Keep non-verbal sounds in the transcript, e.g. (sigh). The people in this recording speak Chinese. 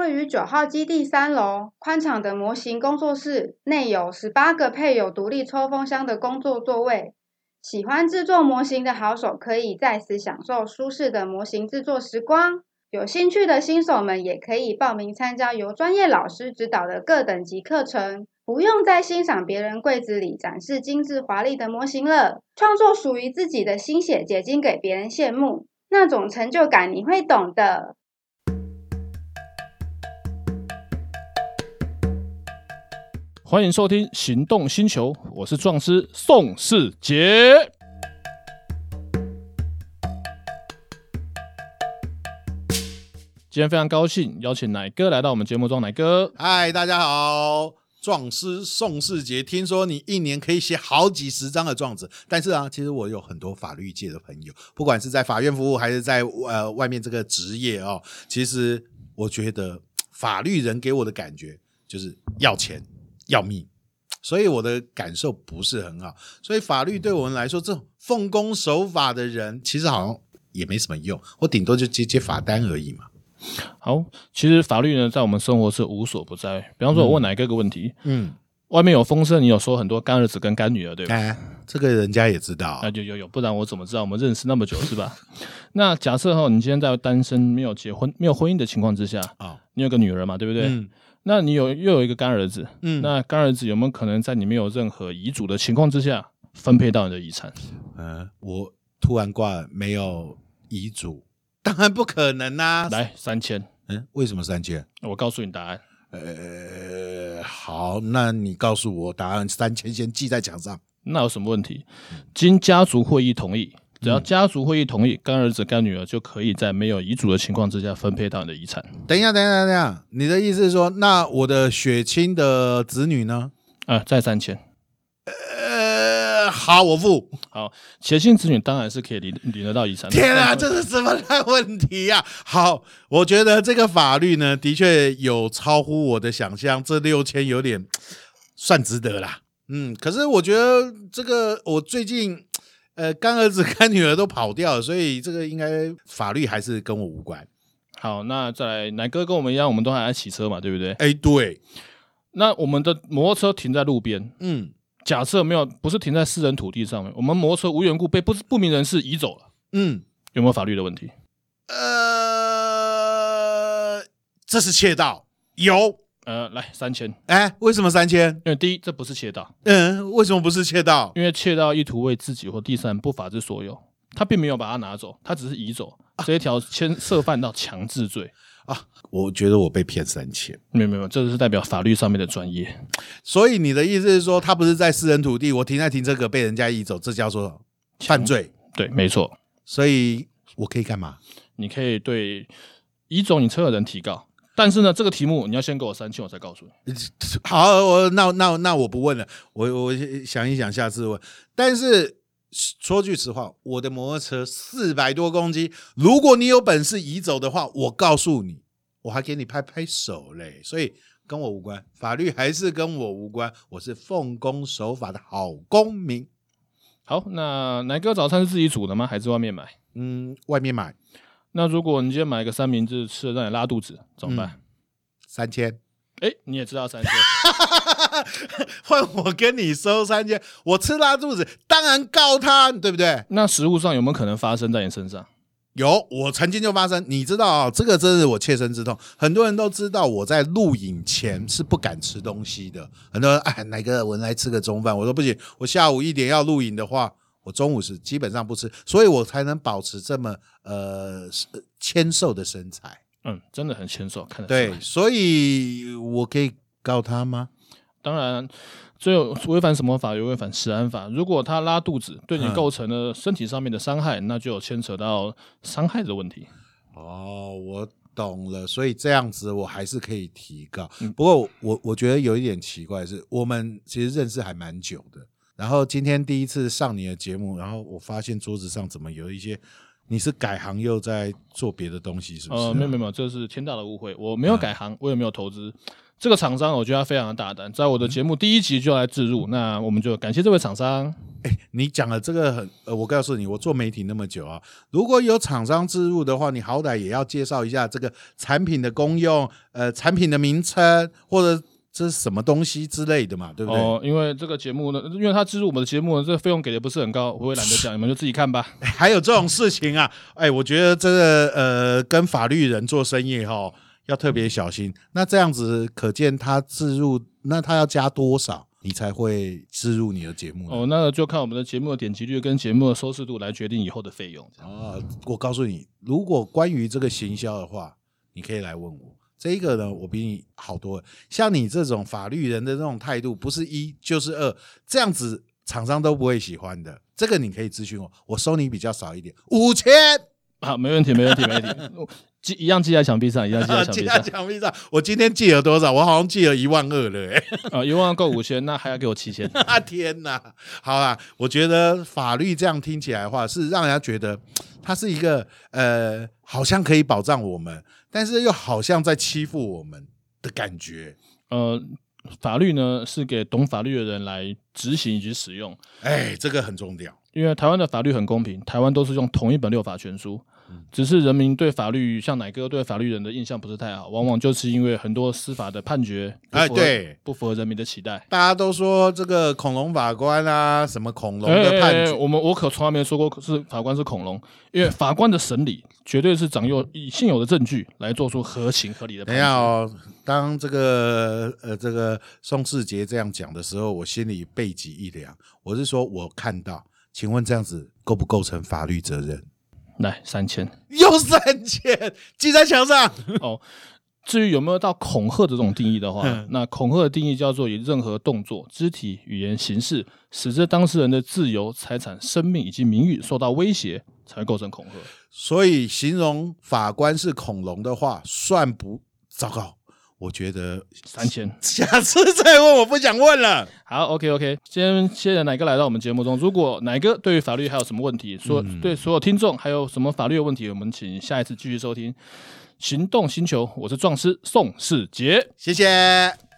位于九号基地三楼，宽敞的模型工作室内有十八个配有独立抽风箱的工作座位。喜欢制作模型的好手可以在此享受舒适的模型制作时光。有兴趣的新手们也可以报名参加由专业老师指导的各等级课程，不用再欣赏别人柜子里展示精致华丽的模型了，创作属于自己的心血结晶给别人羡慕，那种成就感你会懂的。欢迎收听《行动星球》，我是壮师宋世杰。今天非常高兴邀请乃哥来到我们节目中，乃哥，嗨，大家好，壮师宋世杰。听说你一年可以写好几十张的状子，但是啊，其实我有很多法律界的朋友，不管是在法院服务还是在呃外面这个职业哦，其实我觉得法律人给我的感觉就是要钱要命，所以我的感受不是很好。所以法律对我们来说，这种奉公守法的人，其实好像也没什么用，我顶多就接接罚单而已嘛。好，其实法律呢，在我们生活是无所不在。比方说，我问哪一个问题，嗯，外面有风声，你有说很多干儿子跟干女儿，对吧？哎，这个人家也知道，那就有有，不然我怎么知道？我们认识那么久，是吧？(laughs) 那假设哈，你今天在单身、没有结婚、没有婚姻的情况之下啊，哦、你有个女儿嘛，对不对？嗯，那你有又有一个干儿子，嗯，那干儿子有没有可能在你没有任何遗嘱的情况之下分配到你的遗产？嗯，我突然挂了，没有遗嘱。当然不可能啦、啊！来三千，嗯，为什么三千？我告诉你答案。呃，好，那你告诉我答案，三千先记在墙上。那有什么问题？经家族会议同意，只要家族会议同意，干儿子干女儿就可以在没有遗嘱的情况之下分配到你的遗产。等一下，等一下，等一下，你的意思是说，那我的血亲的子女呢？啊、呃，再三千。好，我付。好，血亲子女当然是可以领领得到遗产。天啊，这是什么烂问题呀、啊？好，我觉得这个法律呢，的确有超乎我的想象。这六千有点算值得啦。嗯，可是我觉得这个我最近呃干儿子干女儿都跑掉了，所以这个应该法律还是跟我无关。好，那再来，奶哥跟我们一样，我们都还在骑车嘛，对不对？哎，对。那我们的摩托车停在路边，嗯。假设没有，不是停在私人土地上面，我们摩托车无缘故被不不明人士移走了，嗯，有没有法律的问题？呃，这是窃盗，有，呃，来三千，哎，为什么三千？因为第一，这不是窃盗，嗯，为什么不是窃盗？因为窃盗意图为自己或第三人不法之所有，他并没有把它拿走，他只是移走，这一条牵涉犯到强制罪。啊，我觉得我被骗三千，没有没有，这是代表法律上面的专业。所以你的意思是说，他不是在私人土地，我停在停车格被人家移走，这叫做犯罪？对，没错。所以我可以干嘛？你可以对移走你车的人提告，但是呢，这个题目你要先给我三千，我再告诉你。(laughs) 好，我那那那我不问了，我我想一想，下次问。但是。说句实话，我的摩托车四百多公斤，如果你有本事移走的话，我告诉你，我还给你拍拍手嘞。所以跟我无关，法律还是跟我无关，我是奉公守法的好公民。好，那奶哥早餐是自己煮的吗？还是外面买？嗯，外面买。那如果你今天买个三明治吃了让你拉肚子怎么办？嗯，三千。哎，你也知道三千，(laughs) 换我跟你收三千，我吃拉肚子，当然告他，对不对？那食物上有没有可能发生在你身上？有，我曾经就发生。你知道啊，这个真是我切身之痛。很多人都知道我在录影前是不敢吃东西的。很多人哎，哪个我来吃个中饭？我说不行，我下午一点要录影的话，我中午是基本上不吃，所以我才能保持这么呃纤瘦的身材。嗯，真的很纤瘦，看得。对，所以我可以告他吗？当然，最后违反什么法？有违反食安法。如果他拉肚子，对你构成了身体上面的伤害，嗯、那就有牵扯到伤害的问题。哦，我懂了。所以这样子，我还是可以提告。嗯、不过我我觉得有一点奇怪是，我们其实认识还蛮久的。然后今天第一次上你的节目，然后我发现桌子上怎么有一些你是改行又在做别的东西，是不是？呃，没有没有，这是天大的误会。我没有改行，我也没有投资。这个厂商，我觉得他非常的大胆，在我的节目第一集就来置入。那我们就感谢这位厂商。(laughs) 哎，你讲了这个很，呃，我告诉你，我做媒体那么久啊，如果有厂商置入的话，你好歹也要介绍一下这个产品的功用，呃，产品的名称或者。这是什么东西之类的嘛，对不对？哦，因为这个节目呢，因为他资助我们的节目呢，这个费用给的不是很高，我也懒得讲，你们就自己看吧。(laughs) 还有这种事情啊？哎，我觉得这个呃，跟法律人做生意哈、哦，要特别小心。那这样子，可见他置入，那他要加多少，你才会置入你的节目？哦，那就看我们的节目的点击率跟节目的收视度来决定以后的费用。哦，我告诉你，如果关于这个行销的话，你可以来问我。这个呢，我比你好多了。像你这种法律人的这种态度，不是一就是二，这样子厂商都不会喜欢的。这个你可以咨询我，我收你比较少一点，五千。好，没问题，没问题，没问题。记一样记在墙壁上，一样记在墙壁 (laughs) 上。记在墙壁上。我今天记了多少？我好像记了一万二了，欸，哎。(laughs) 啊，一万够五千，那还要给我七千。天哪！好啦，我觉得法律这样听起来的话，是让人家觉得它是一个呃，好像可以保障我们。但是又好像在欺负我们的感觉。呃，法律呢是给懂法律的人来执行以及使用。哎，这个很重要。因为台湾的法律很公平，台湾都是用同一本六法全书。只是人民对法律，像乃哥对法律人的印象不是太好，往往就是因为很多司法的判决，哎，对，不符合人民的期待。大家都说这个恐龙法官啊，什么恐龙的判决，我们我可从来没说过是法官是恐龙，因为法官的审理绝对是掌握以现有的证据来做出合情合理的判决。等一下哦，当这个呃这个宋世杰这样讲的时候，我心里背脊一凉。我是说我看到，请问这样子构不构成法律责任？来三千，又三千，记在墙上。哦，至于有没有到恐吓的这种定义的话，嗯、那恐吓的定义叫做以任何动作、肢体、语言、形式，使这当事人的自由、财产、生命以及名誉受到威胁，才会构成恐吓。所以，形容法官是恐龙的话，算不糟糕。我觉得三千，(laughs) 下次再问，我不想问了。好，OK OK，先谢谢奶哥来到我们节目中。如果奶哥对于法律还有什么问题，说对所有听众还有什么法律的问题，我们请下一次继续收听《行动星球》。我是壮师宋世杰，谢谢。